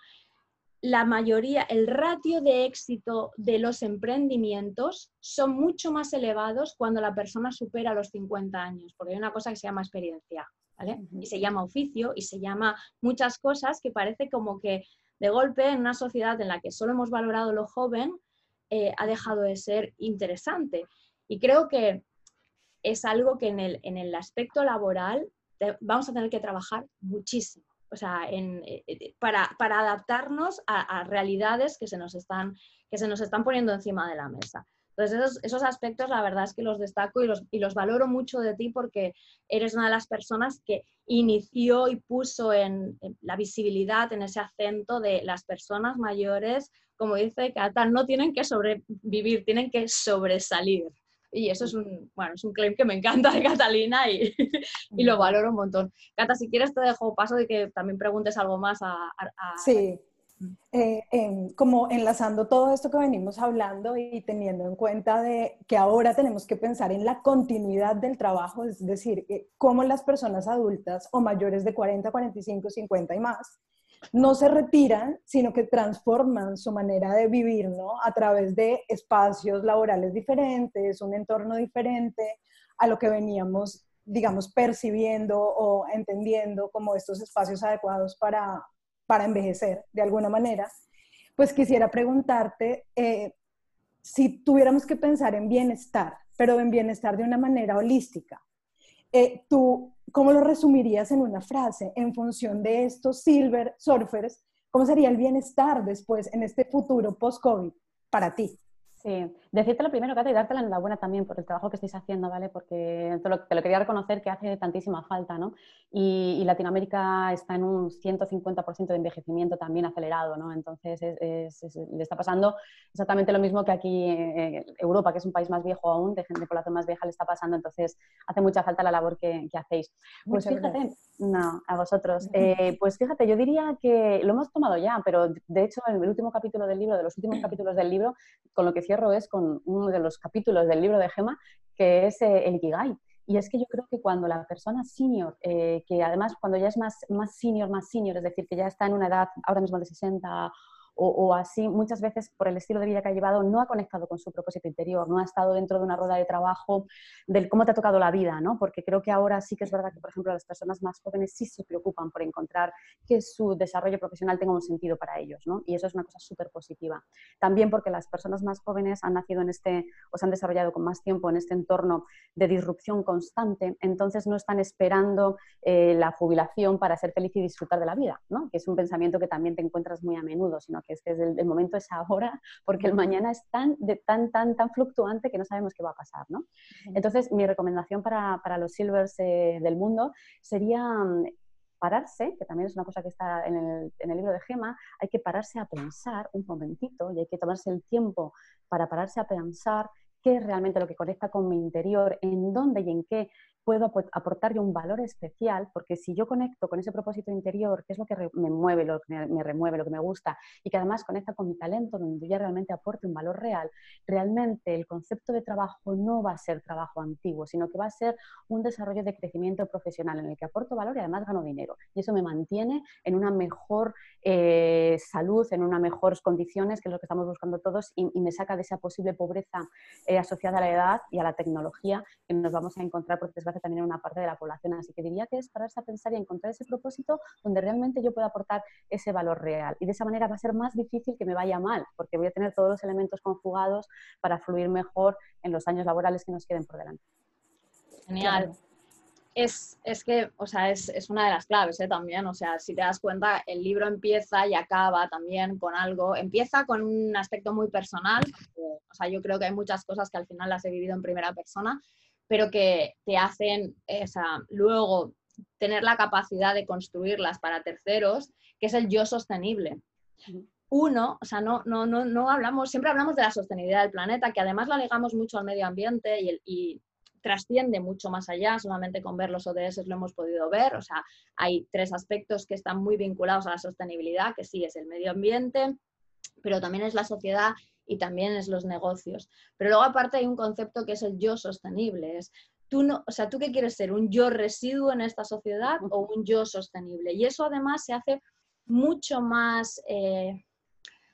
la mayoría, el ratio de éxito de los emprendimientos son mucho más elevados cuando la persona supera los 50 años, porque hay una cosa que se llama experiencia, ¿vale? Y se llama oficio y se llama muchas cosas que parece como que de golpe en una sociedad en la que solo hemos valorado lo joven, eh, ha dejado de ser interesante. Y creo que es algo que en el, en el aspecto laboral vamos a tener que trabajar muchísimo o sea, eh, eh, para, adaptarnos a, realidades que se, nos están, que se nos están poniendo encima de la mesa. Entonces, esos, aspectos la verdad es que los destaco y los, y los, valoro mucho de ti porque eres una de las personas que inició y puso en, la visibilidad, en ese acento de las personas mayores, como dice Cata, no tienen que sobrevivir, tienen que sobresalir. Y eso es un, bueno, es un claim que me encanta de Catalina y, y lo valoro un montón. Cata, si quieres te dejo paso de que también preguntes algo más a... Sí, eh, como enlazando todo esto que venimos hablando y teniendo en cuenta de que ahora tenemos que pensar en la continuidad del trabajo, es decir, eh, cómo las personas adultas o mayores de 40, 45, 50 y más no se retiran, sino que transforman su manera de vivir, ¿no? A través de espacios laborales diferentes, un entorno diferente a lo que veníamos, digamos, percibiendo o entendiendo como estos espacios adecuados para, para envejecer de alguna manera. Pues quisiera preguntarte eh, si tuviéramos que pensar en bienestar, pero en bienestar de una manera holística. Eh, ¿Tú cómo lo resumirías en una frase en función de estos silver surfers? ¿Cómo sería el bienestar después en este futuro post-COVID para ti? Sí, decirte lo primero, Cata, y darte la enhorabuena también por el trabajo que estáis haciendo, ¿vale? Porque te lo, quería reconocer que hace tantísima falta, ¿no? Y, Latinoamérica está en un 150% de envejecimiento también acelerado, ¿no? Entonces le está pasando exactamente lo mismo que aquí en Europa, que es un país más viejo aún, de gente de población más vieja, le está pasando, entonces hace mucha falta la labor que, hacéis. Pues fíjate, no, a vosotros. Eh, pues fíjate, yo diría que lo hemos tomado ya, pero de hecho en el último capítulo del libro, de los últimos capítulos del libro, con lo que cierro es con uno de los capítulos del libro de Gema, que es eh, el Ikigai. Y es que yo creo que cuando la persona senior, eh, que además cuando ya es más, más senior, más senior, es decir, que ya está en una edad ahora mismo de 60 o, así, muchas veces por el estilo de vida que ha llevado, no ha conectado con su propósito interior, no ha estado dentro de una rueda de trabajo del cómo te ha tocado la vida, ¿no? Porque creo que ahora sí que es verdad que, por ejemplo, las personas más jóvenes sí se preocupan por encontrar que su desarrollo profesional tenga un sentido para ellos, ¿no? Y eso es una cosa súper positiva. También porque las personas más jóvenes han nacido en este, o se han desarrollado con más tiempo en este entorno de disrupción constante, entonces no están esperando eh, la jubilación para ser feliz y disfrutar de la vida, ¿no? Que es un pensamiento que también te encuentras muy a menudo, sino que es que el, momento es ahora, porque el mañana es tan, de, tan, tan, tan fluctuante que no sabemos qué va a pasar, ¿no? Entonces, mi recomendación para, para los silvers eh, del mundo sería mm, pararse, que también es una cosa que está en el, en el, libro de Gema, hay que pararse a pensar un momentito y hay que tomarse el tiempo para pararse a pensar qué es realmente lo que conecta con mi interior, en dónde y en qué puedo aportarle un valor especial, porque si yo conecto con ese propósito interior, que es lo que me mueve, lo que me remueve, lo que me gusta, y que además conecta con mi talento, donde yo realmente aporte un valor real, realmente el concepto de trabajo no va a ser trabajo antiguo, sino que va a ser un desarrollo de crecimiento profesional en el que aporto valor y además gano dinero. Y eso me mantiene en una mejor eh, salud, en unas mejores condiciones, que es lo que estamos buscando todos, y, me saca de esa posible pobreza eh, asociada a la edad y a la tecnología que nos vamos a encontrar, porque hace también una parte de la población. Así que diría que es pararse a pensar y encontrar ese propósito donde realmente yo pueda aportar ese valor real. Y de esa manera va a ser más difícil que me vaya mal, porque voy a tener todos los elementos conjugados para fluir mejor en los años laborales que nos queden por delante. Genial. Es, es, que, o sea, es, es, una de las claves ¿eh? también. O sea, si te das cuenta, el libro empieza y acaba también con algo. Empieza con un aspecto muy personal. o sea, yo creo que hay muchas cosas que al final las he vivido en primera persona, pero que te hacen esa, luego tener la capacidad de construirlas para terceros, que es el yo sostenible. Uno, o sea, no, no, no, no hablamos, siempre hablamos de la sostenibilidad del planeta, que además lo alegamos mucho al medio ambiente y, trasciende mucho más allá, solamente con ver los ODS lo hemos podido ver, o sea, hay tres aspectos que están muy vinculados a la sostenibilidad, que sí es el medio ambiente, pero también es la sociedad y también es los negocios. Pero luego aparte hay un concepto que es el yo sostenible, es tú no, o sea, tú qué quieres ser, un yo residuo en esta sociedad o un yo sostenible. Y eso además se hace mucho más eh,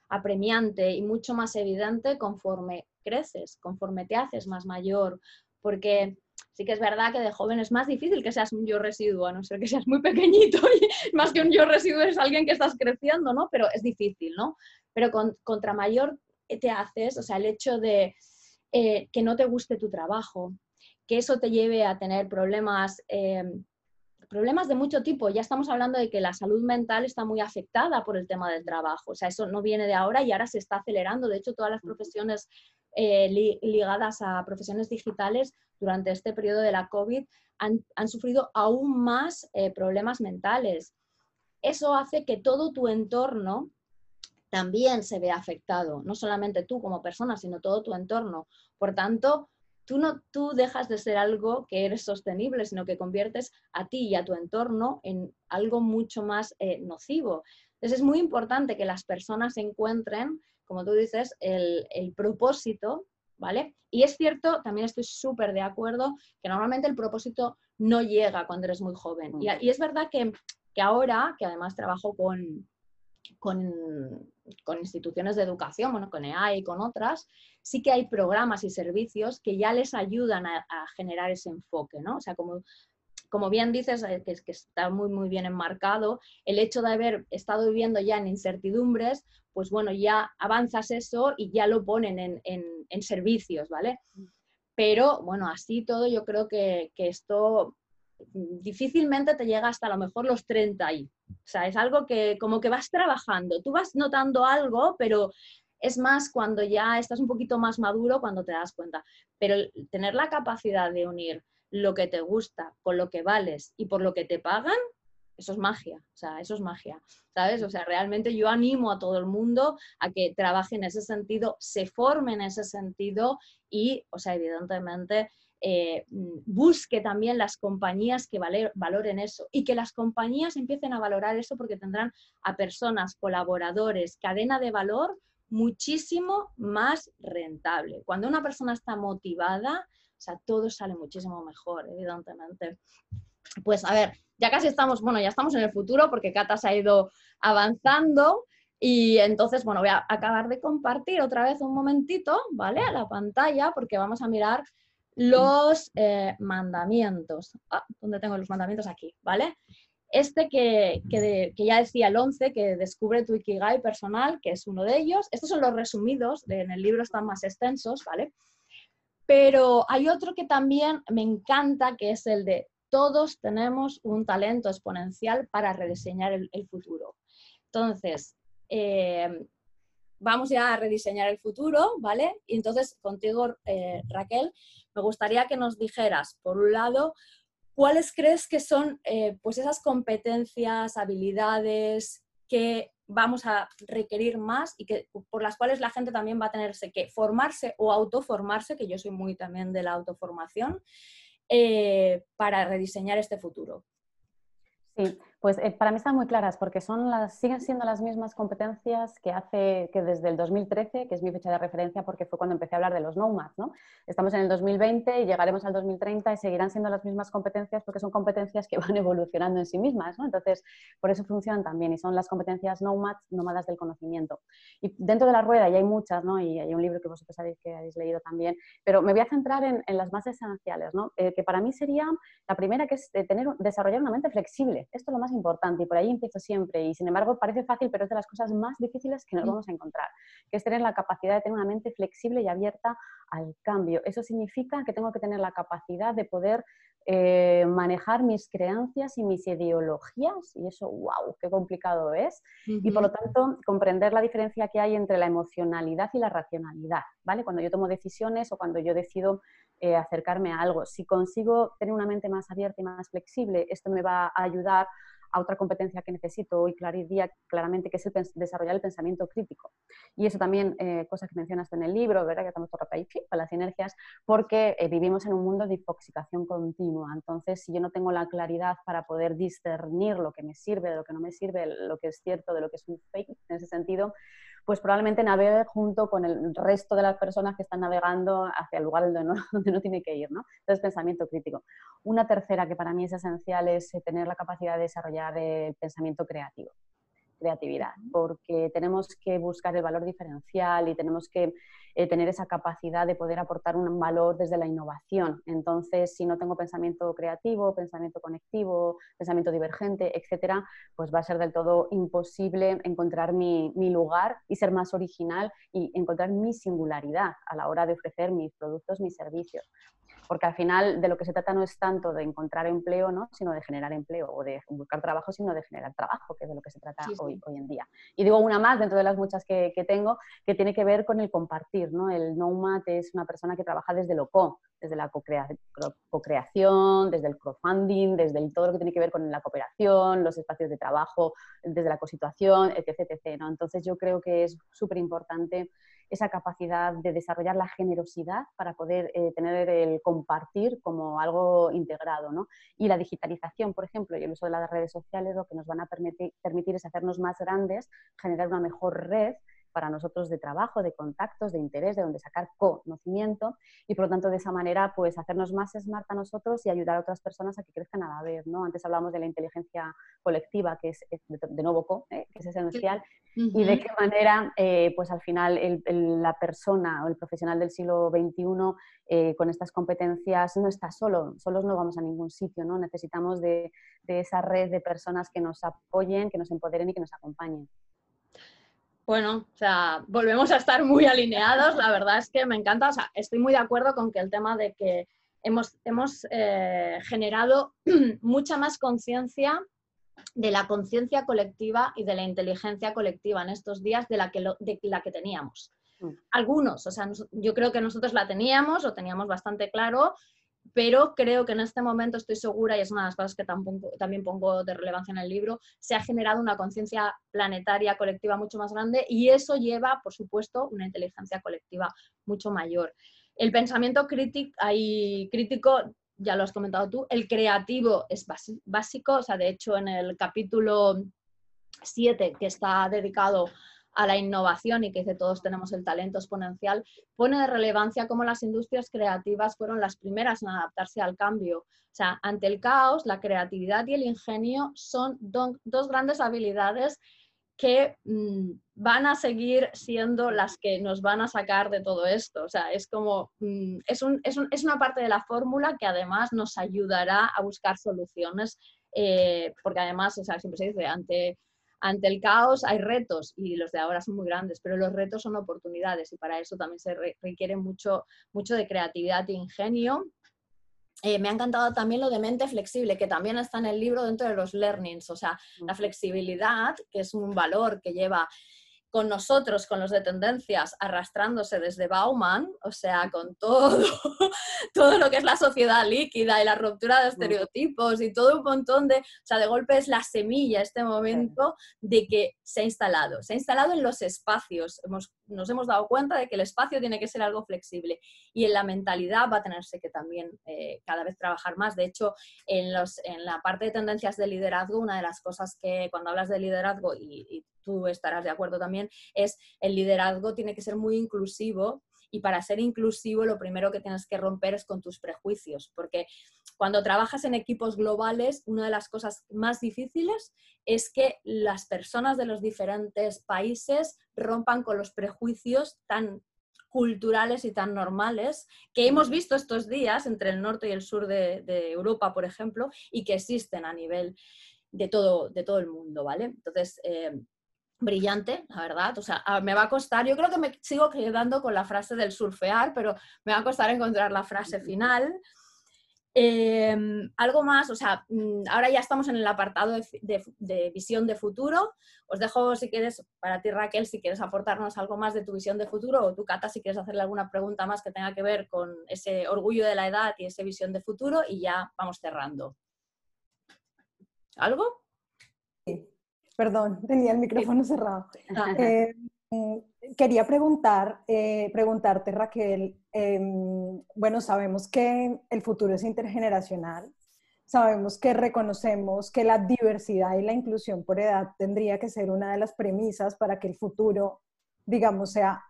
apremiante y mucho más evidente conforme creces, conforme te haces más mayor, porque sí que es verdad que de joven es más difícil que seas un yo residuo, a no ser que seas muy pequeñito y más que un yo residuo es alguien que estás creciendo, ¿no? Pero es difícil, ¿no? Pero contra mayor te haces, o sea, el hecho de eh, que no te guste tu trabajo, que eso te lleve a tener problemas eh, problemas de mucho tipo. Ya estamos hablando de que la salud mental está muy afectada por el tema del trabajo. O sea, eso no viene de ahora y ahora se está acelerando. De hecho, todas las profesiones eh, ligadas a profesiones digitales durante este periodo de la COVID han, sufrido aún más problemas mentales. Eso hace que todo tu entorno también se vea afectado, no solamente tú como persona, sino todo tu entorno. Por tanto, tú no tú dejas de ser algo que eres sostenible, sino que conviertes a ti y a tu entorno en algo mucho más eh, nocivo. Entonces es muy importante que las personas encuentren, como tú dices, el, propósito, ¿vale? Y es cierto, también estoy súper de acuerdo, que normalmente el propósito no llega cuando eres muy joven. Y, y es verdad que, que ahora, que además trabajo con, con, instituciones de educación, bueno, con EAE y con otras, sí que hay programas y servicios que ya les ayudan a, generar ese enfoque, ¿no? O sea, como, como bien dices, eh, que, que está muy, muy bien enmarcado, el hecho de haber estado viviendo ya en incertidumbres, pues bueno, ya avanzas eso y ya lo ponen en, en, servicios, ¿vale? Mm. Pero bueno, así todo yo creo que, que esto difícilmente te llega hasta a lo mejor los 30 ahí. O sea, es algo que como que vas trabajando, tú vas notando algo, pero es más cuando ya estás un poquito más maduro cuando te das cuenta. Pero tener la capacidad de unir lo que te gusta con lo que vales y por lo que te pagan, eso es magia, o sea, eso es magia, ¿sabes? O sea, realmente yo animo a todo el mundo a que trabaje en ese sentido, se forme en ese sentido y, o sea, evidentemente eh, mm, busque también las compañías que valoren eso y que las compañías empiecen a valorar eso porque tendrán a personas, colaboradores, cadena de valor muchísimo más rentable. Cuando una persona está motivada, o sea, todo sale muchísimo mejor, evidentemente. Pues a ver, ya casi estamos, bueno, ya estamos en el futuro porque Cata se ha ido avanzando y entonces, bueno, voy a acabar de compartir otra vez un momentito, ¿vale? A la pantalla porque vamos a mirar los eh, mandamientos. Ah, ¿Dónde tengo los mandamientos? Aquí, ¿vale? Este que, ya decía el 11, que descubre tu Ikigai personal, que es uno de ellos. Estos son los resumidos, en el libro están más extensos, ¿vale? Pero hay otro que también me encanta, que es el de todos tenemos un talento exponencial para rediseñar el, futuro. Entonces, eh, vamos ya a rediseñar el futuro, ¿vale? Y entonces contigo, eh, Raquel, me gustaría que nos dijeras, por un lado, cuáles crees que son eh, pues esas competencias, habilidades que vamos a requerir más y que, por las cuales la gente también va a tenerse que formarse o autoformarse, que yo soy muy también de la autoformación, eh, para rediseñar este futuro. Sí, pues eh, para mí están muy claras porque son siguen siendo las mismas competencias que hace que desde el 2013, que es mi fecha de referencia porque fue cuando empecé a hablar de los nomads. ¿no? Estamos en el 2020 y llegaremos al 2030 y seguirán siendo las mismas competencias porque son competencias que van evolucionando en sí mismas. ¿no? Entonces, por eso funcionan también y son las competencias nomads, nómadas del conocimiento. Y dentro de la rueda ya hay muchas, ¿no? y hay un libro que vosotros sabéis que habéis leído también, pero me voy a centrar en, las más esenciales, ¿no? Eh, que para mí sería la primera que es tener, desarrollar una mente flexible. Esto es lo más importante y por ahí empiezo siempre. Y sin embargo parece fácil, pero es de las cosas más difíciles que nos mm. vamos a encontrar, que es tener la capacidad de tener una mente flexible y abierta al cambio. Eso significa que tengo que tener la capacidad de poder eh, manejar mis creencias y mis ideologías, y eso, wow, qué complicado es, y por lo tanto comprender la diferencia que hay entre la emocionalidad y la racionalidad, ¿vale? Cuando yo tomo decisiones o cuando yo decido eh, acercarme a algo, si consigo tener una mente más abierta y más flexible, esto me va a ayudar a otra competencia que necesito hoy clariría claramente, que es el desarrollar el pensamiento crítico. Y eso también, eh, cosa que mencionaste en el libro, ¿verdad? que estamos ahí, para las sinergias, porque eh, vivimos en un mundo de infoxicación continua. Entonces, si yo no tengo la claridad para poder discernir lo que me sirve, de lo que no me sirve, lo que es cierto, de lo que es un fake, en ese sentido, pues probablemente navegue junto con el resto de las personas que están navegando hacia el lugar donde no, donde no tiene que ir, ¿no? Entonces, pensamiento crítico. Una tercera que para mí es esencial es eh, tener la capacidad de desarrollar el pensamiento creativo creatividad, porque tenemos que buscar el valor diferencial y tenemos que eh, tener esa capacidad de poder aportar un valor desde la innovación. Entonces, si no tengo pensamiento creativo, pensamiento conectivo, pensamiento divergente, etcétera, pues va a ser del todo imposible encontrar mi, mi lugar y ser más original y encontrar mi singularidad a la hora de ofrecer mis productos, mis servicios porque al final de lo que se trata no es tanto de encontrar empleo, ¿no? sino de generar empleo, o de buscar trabajo, sino de generar trabajo, que es de lo que se trata Hoy, hoy en día. Y digo una más dentro de las muchas que, que, tengo, que tiene que ver con el compartir. ¿no? El Nomad es una persona que trabaja desde lo co, desde la co-creación, desde el crowdfunding, desde el, todo lo que tiene que ver con la cooperación, los espacios de trabajo, desde la cosituación, etc. etc ¿no? Entonces yo creo que es súper importante esa capacidad de desarrollar la generosidad para poder eh, tener el compartir como algo integrado. ¿no? Y la digitalización, por ejemplo, y el uso de las redes sociales lo que nos van a permitir, permitir es hacernos más grandes, generar una mejor red para nosotros de trabajo, de contactos, de interés, de donde sacar conocimiento y por lo tanto de esa manera pues hacernos más smart a nosotros y ayudar a otras personas a que crezcan a la vez. ¿no? Antes hablamos de la inteligencia colectiva, que es de nuevo co, ¿eh? que es esencial, y de qué manera eh, pues al final la persona o el profesional del siglo XXI eh, con estas competencias no está solo, solos no vamos a ningún sitio, ¿no? necesitamos de, de esa red de personas que nos apoyen, que nos empoderen y que nos acompañen. Bueno, o sea, volvemos a estar muy alineados. La verdad es que me encanta, o sea, estoy muy de acuerdo con que el tema de que hemos, hemos eh, generado mucha más conciencia de la conciencia colectiva y de la inteligencia colectiva en estos días de la que, de la que teníamos. Mm. Algunos, o sea, yo creo que nosotros la teníamos, lo teníamos bastante claro, pero creo que en este momento estoy segura, y es una de las cosas que también pongo de relevancia en el libro, se ha generado una conciencia planetaria colectiva mucho más grande y eso lleva, por supuesto, una inteligencia colectiva mucho mayor. El pensamiento crítico, crítico ya lo has comentado tú, el creativo es básico, o sea, de hecho en el capítulo 7 que está dedicado a la innovación y que dice todos tenemos el talento exponencial, pone de relevancia cómo las industrias creativas fueron las primeras en adaptarse al cambio. O sea, ante el caos, la creatividad y el ingenio son dos grandes habilidades que mm, van a seguir siendo las que nos van a sacar de todo esto. O sea, es como, mm, es, es, una parte de la fórmula que además nos ayudará a buscar soluciones, eh, porque además, o sea, siempre se dice, ante ante el caos hay retos y los de ahora son muy grandes, pero los retos son oportunidades y para eso también se requiere mucho, mucho de creatividad e ingenio. Eh, me ha encantado también lo de mente flexible, que también está en el libro dentro de los learnings, o sea, la flexibilidad, que es un valor que lleva con nosotros, con los de tendencias, arrastrándose desde Bauman, o sea, con todo, todo lo que es la sociedad líquida y la ruptura de estereotipos y todo un montón de, o sea, de golpe es la semilla este momento de que se ha instalado, se ha instalado en los espacios, hemos, nos hemos dado cuenta de que el espacio tiene que ser algo flexible y en la mentalidad va a tenerse que también eh, cada vez trabajar más. De hecho, en, los, en la parte de tendencias de liderazgo, una de las cosas que cuando hablas de liderazgo y, y tú estarás de acuerdo también, es el liderazgo tiene que ser muy inclusivo y para ser inclusivo lo primero que tienes que romper es con tus prejuicios, porque cuando trabajas en equipos globales, una de las cosas más difíciles es que las personas de los diferentes países rompan con los prejuicios tan culturales y tan normales que hemos visto estos días entre el norte y el sur de, Europa, por ejemplo, y que existen a nivel de todo, de todo el mundo, ¿vale? Entonces, eh, brillante, la verdad. O sea, me va a costar, yo creo que me sigo quedando con la frase del surfear, pero me va a costar encontrar la frase final. Em, algo más, o sea, mm, ahora ya estamos en el apartado de, visión de futuro. Os dejo, si quieres, para ti Raquel, si quieres aportarnos algo más de tu visión de futuro, o tú Cata, si quieres hacerle alguna pregunta más que tenga que ver con ese orgullo de la edad y esa visión de futuro, y ya vamos cerrando. ¿Algo? Perdón, tenía el micrófono cerrado. Eh, quería preguntar, eh, preguntarte, Raquel, em, bueno, sabemos que el futuro es intergeneracional, sabemos que reconocemos que la diversidad y la inclusión por edad tendría que ser una de las premisas para que el futuro, digamos, sea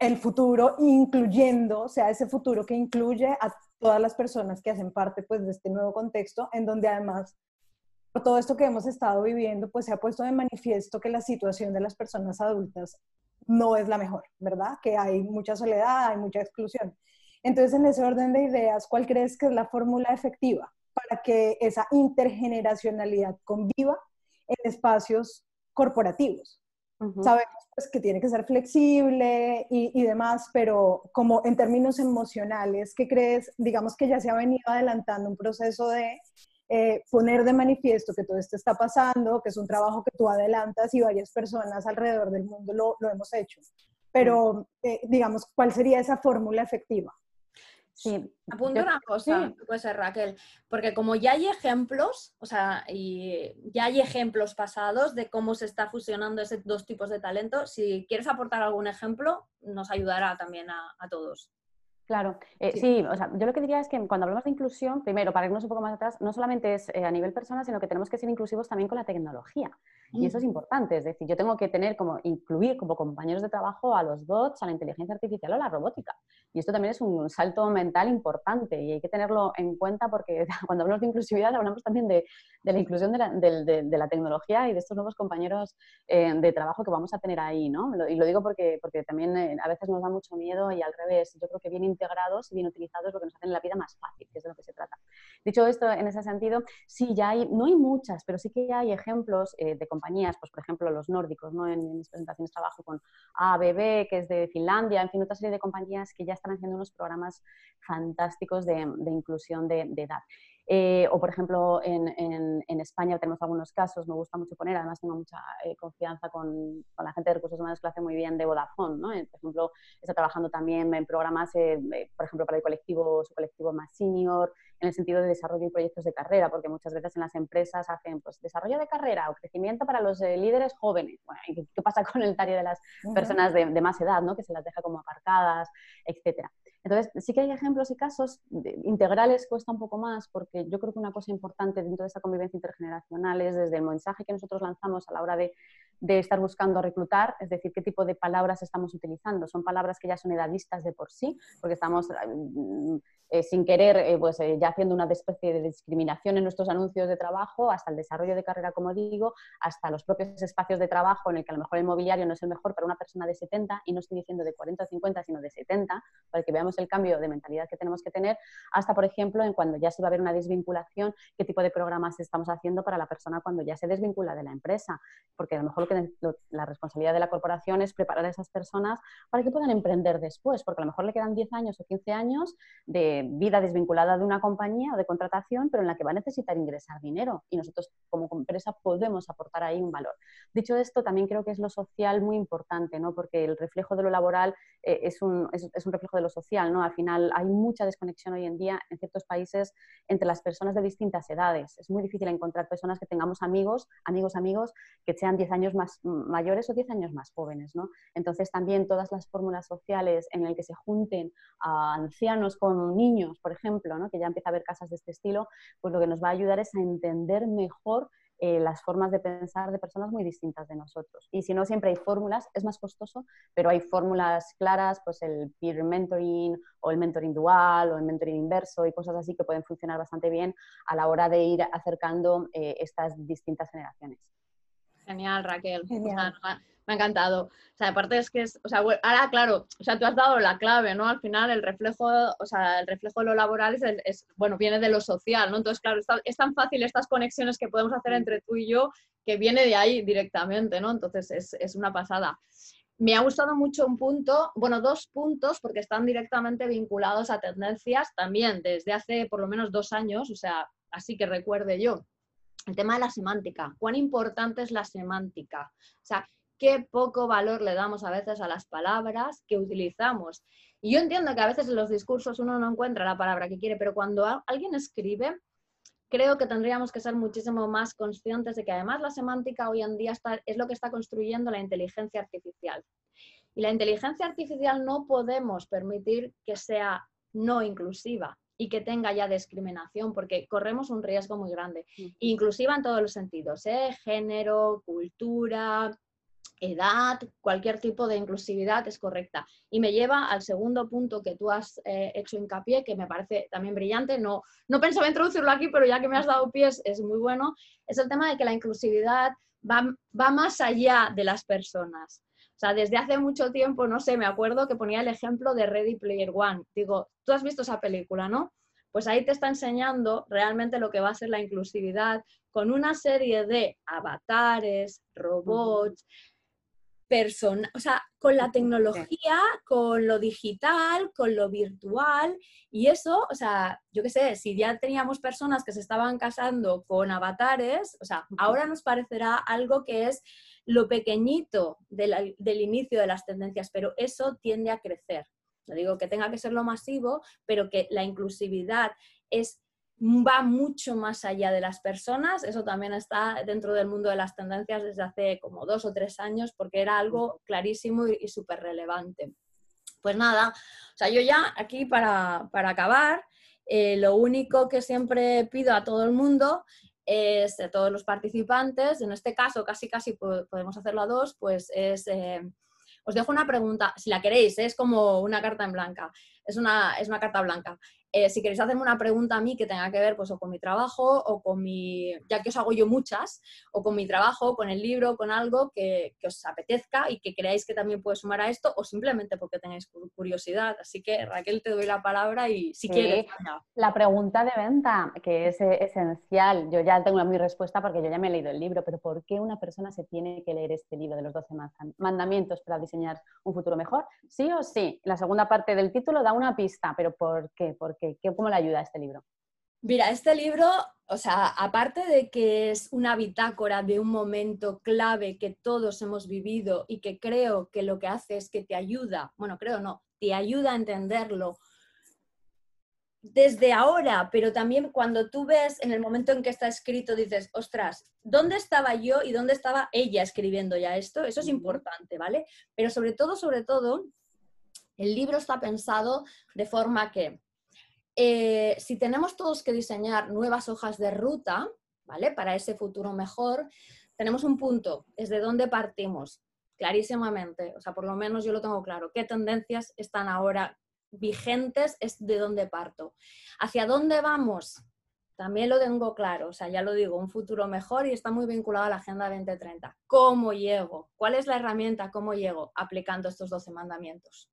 el futuro incluyendo, o sea, ese futuro que incluye a todas las personas que hacen parte pues de este nuevo contexto, en donde además todo esto que hemos estado viviendo, pues se ha puesto de manifiesto que la situación de las personas adultas no es la mejor, ¿verdad? Que hay mucha soledad, hay mucha exclusión. Entonces, en ese orden de ideas, ¿cuál crees que es la fórmula efectiva para que esa intergeneracionalidad conviva en espacios corporativos? Sabemos pues, que tiene que ser flexible y, y, demás, pero como en términos emocionales, ¿qué crees? Digamos que ya se ha venido adelantando un proceso de eh, poner de manifiesto que todo esto está pasando, que es un trabajo que tú adelantas y varias personas alrededor del mundo lo, lo hemos hecho. Pero, eh, digamos, ¿cuál sería esa fórmula efectiva? Sí. Apunto una cosa, puede ser Raquel, porque como ya hay ejemplos, o sea, y ya hay ejemplos pasados de cómo se está fusionando esos dos tipos de talento, si quieres aportar algún ejemplo, nos ayudará también a, a todos. Claro, eh, sí. o sea, yo lo que diría es que cuando hablamos de inclusión, primero, para irnos un poco más atrás, no solamente es eh, a nivel personal, sino que tenemos que ser inclusivos también con la tecnología. Y eso es importante, es decir, yo tengo que tener como incluir como compañeros de trabajo a los bots, a la inteligencia artificial o a la robótica. Y esto también es un salto mental importante y hay que tenerlo en cuenta porque cuando hablamos de inclusividad hablamos también de, de la inclusión de la, de, la, tecnología y de estos nuevos compañeros eh, de trabajo que vamos a tener ahí, ¿no? y lo digo porque, porque también a veces nos da mucho miedo y al revés, yo creo que viene integrados y bien utilizados lo que nos hacen la vida más fácil, que es de lo que se trata. Dicho esto, en ese sentido, sí, ya hay, no hay muchas, pero sí que hay ejemplos eh, de pues por ejemplo los nórdicos, ¿no? En, mis presentaciones trabajo con ABB, que es de Finlandia, en fin, otra serie de compañías que ya están haciendo unos programas fantásticos de, inclusión de edad. Eh, o, por ejemplo, en, en, España tenemos algunos casos, me gusta mucho poner, además tengo mucha eh, confianza con, con, la gente de recursos humanos que lo hace muy bien de Vodafone, ¿no? Eh, por ejemplo, está trabajando también en programas, por ejemplo, para el colectivo, su colectivo más senior, en el sentido de desarrollo y proyectos de carrera, porque muchas veces en las empresas hacen pues, desarrollo de carrera o crecimiento para los líderes jóvenes. Bueno, ¿qué, pasa con el tario de las personas de, de, más edad, ¿no? que se las deja como aparcadas, etcétera? Entonces, sí que hay ejemplos y casos integrales, cuesta un poco más, porque yo creo que una cosa importante dentro de esa convivencia intergeneracional es desde el mensaje que nosotros lanzamos a la hora de, estar buscando reclutar, es decir, qué tipo de palabras estamos utilizando. Son palabras que ya son edadistas de por sí, porque estamos eh, sin querer, eh, pues eh, ya haciendo una especie de discriminación en nuestros anuncios de trabajo, hasta el desarrollo de carrera, como digo, hasta los propios espacios de trabajo en el que a lo mejor el mobiliario no es el mejor para una persona de 70, y no estoy diciendo de 40 o 50, sino de 70, para que veamos el cambio de mentalidad que tenemos que tener, hasta, por ejemplo, en cuando ya se va a haber una desvinculación, qué tipo de programas estamos haciendo para la persona cuando ya se desvincula de la empresa, porque a lo mejor la responsabilidad de la corporación es preparar a esas personas para que puedan emprender después, porque a lo mejor le quedan 10 años o 15 años de vida desvinculada de una compañía o de contratación, pero en la que va a necesitar ingresar dinero y nosotros como empresa podemos aportar ahí un valor. Dicho esto, también creo que es lo social muy importante, ¿no? porque el reflejo de lo laboral eh, es, un, es, es, un, reflejo de lo social. ¿No? Al final hay mucha desconexión hoy en día en ciertos países entre las personas de distintas edades. Es muy difícil encontrar personas que tengamos amigos, amigos, amigos, que sean 10 años más mayores o 10 años más jóvenes. ¿no? Entonces también todas las fórmulas sociales en las que se junten a ancianos con niños, por ejemplo, ¿no? que ya empieza a haber casas de este estilo, pues lo que nos va a ayudar es a entender mejor eh, las formas de pensar de personas muy distintas de nosotros. Y si no, siempre hay fórmulas, es más costoso, pero hay fórmulas claras, pues el peer mentoring o el mentoring dual o el mentoring inverso y cosas así que pueden funcionar bastante bien a la hora de ir acercando eh, estas distintas generaciones. Genial, Raquel. Genial me ha encantado. O sea, aparte es que es, o sea, ahora claro, o sea, tú has dado la clave, ¿no? Al final el reflejo, o sea, el reflejo de lo laboral es, bueno, viene de lo social, ¿no? Entonces, claro, es tan fácil estas conexiones que podemos hacer entre tú y yo que viene de ahí directamente, ¿no? Entonces es, es una pasada. Me ha gustado mucho un punto, bueno, dos puntos, porque están directamente vinculados a tendencias también desde hace por lo menos dos años, o sea, así que recuerde yo. El tema de la semántica. ¿Cuán importante es la semántica? O sea, qué poco valor le damos a veces a las palabras que utilizamos. Y yo entiendo que a veces en los discursos uno no encuentra la palabra que quiere, pero cuando alguien escribe, creo que tendríamos que ser muchísimo más conscientes de que además la semántica hoy en día está, es lo que está construyendo la inteligencia artificial. Y la inteligencia artificial no podemos permitir que sea no inclusiva y que tenga ya discriminación, porque corremos un riesgo muy grande. Inclusiva en todos los sentidos, ¿eh? género, cultura, edad, cualquier tipo de inclusividad es correcta. Y me lleva al segundo punto que tú has eh, hecho hincapié, que me parece también brillante. No, no pensaba introducirlo aquí, pero ya que me has dado pies es muy bueno. Es el tema de que la inclusividad va, va más allá de las personas. O sea, desde hace mucho tiempo, no sé, me acuerdo que ponía el ejemplo de Ready Player One. Digo, tú has visto esa película, ¿no? Pues ahí te está enseñando realmente lo que va a ser la inclusividad con una serie de avatares, robots, persona, o sea, con la tecnología, con lo digital, con lo virtual, y eso, o sea, yo qué sé, si ya teníamos personas que se estaban casando con avatares, o sea, ahora nos parecerá algo que es lo pequeñito del, del inicio de las tendencias, pero eso tiende a crecer. No digo que tenga que ser lo masivo, pero que la inclusividad es va mucho más allá de las personas. Eso también está dentro del mundo de las tendencias desde hace como dos o tres años porque era algo clarísimo y, súper relevante. Pues nada, o sea, yo ya aquí para, acabar, eh, lo único que siempre pido a todo el mundo es, a todos los participantes, en este caso casi casi podemos hacerlo a dos, pues es... Eh, os dejo una pregunta, si la queréis, es como una carta en blanca, es una, es una carta blanca. Eh, si queréis hacerme una pregunta a mí que tenga que ver pues, o con mi trabajo o con mi, ya que os hago yo muchas, o con mi trabajo, con el libro, con algo que, os apetezca y que creáis que también puede sumar a esto o simplemente porque tengáis curiosidad. Así que Raquel, te doy la palabra y si quieres... La pregunta de venta, que es eh, esencial, yo ya tengo mi respuesta porque yo ya me he leído el libro, pero ¿por qué una persona se tiene que leer este libro de los 12 mandamientos para diseñar un futuro mejor? Sí o sí. La segunda parte del título da una pista, pero ¿por qué? ¿Por qué? ¿Cómo le ayuda este libro? Mira, este libro, o sea, aparte de que es una bitácora de un momento clave que todos hemos vivido y que creo que lo que hace es que te ayuda, bueno, creo no, te ayuda a entenderlo desde ahora, pero también cuando tú ves en el momento en que está escrito, dices, ostras, ¿dónde estaba yo y dónde estaba ella escribiendo ya esto? Eso es importante, ¿vale? Pero sobre todo, sobre todo, el libro está pensado de forma que eh, si tenemos todos que diseñar nuevas hojas de ruta, ¿vale? Para ese futuro mejor, tenemos un punto, desde dónde partimos, clarísimamente, o sea, por lo menos yo lo tengo claro, qué tendencias están ahora vigentes, es de dónde parto. ¿Hacia dónde vamos? También lo tengo claro, o sea, ya lo digo, un futuro mejor y está muy vinculado a la Agenda 2030. ¿Cómo llego? ¿Cuál es la herramienta? ¿Cómo llego? Aplicando estos 12 mandamientos.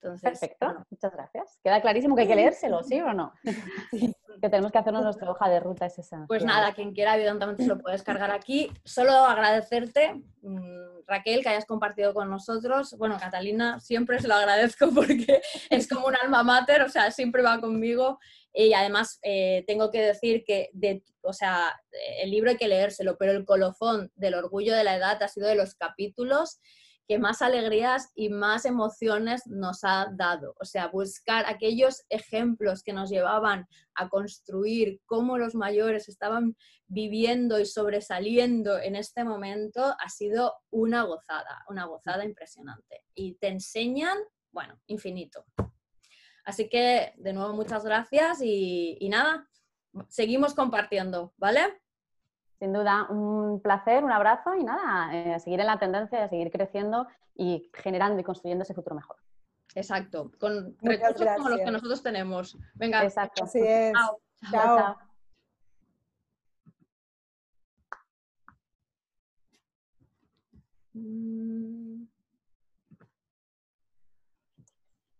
Perfecto, muchas gracias. Queda clarísimo que hay que leérselo, ¿sí o no? que tenemos que hacernos nuestra hoja de ruta, es esa. Pues nada, quien quiera, evidentemente se lo puedes cargar aquí. Solo agradecerte, mm, Raquel, que hayas compartido con nosotros. Bueno, Catalina, siempre se lo agradezco porque es como un alma mater, o sea, siempre va conmigo. Y además eh, tengo que decir que, de, o sea, el libro hay que leérselo, pero el colofón del orgullo de la edad ha sido de los capítulos que más alegrías y más emociones nos ha dado. O sea, buscar aquellos ejemplos que nos llevaban a construir cómo los mayores estaban viviendo y sobresaliendo en este momento ha sido una gozada, una gozada impresionante. Y te enseñan, bueno, infinito. Así que, de nuevo, muchas gracias y, y nada, seguimos compartiendo, ¿vale? Sin duda, un placer, un abrazo y nada, eh, a seguir en la tendencia, a seguir creciendo y generando y construyendo ese futuro mejor. Exacto, con recursos como los que nosotros tenemos. Venga, Exacto. Así es. chao. chao. Mm.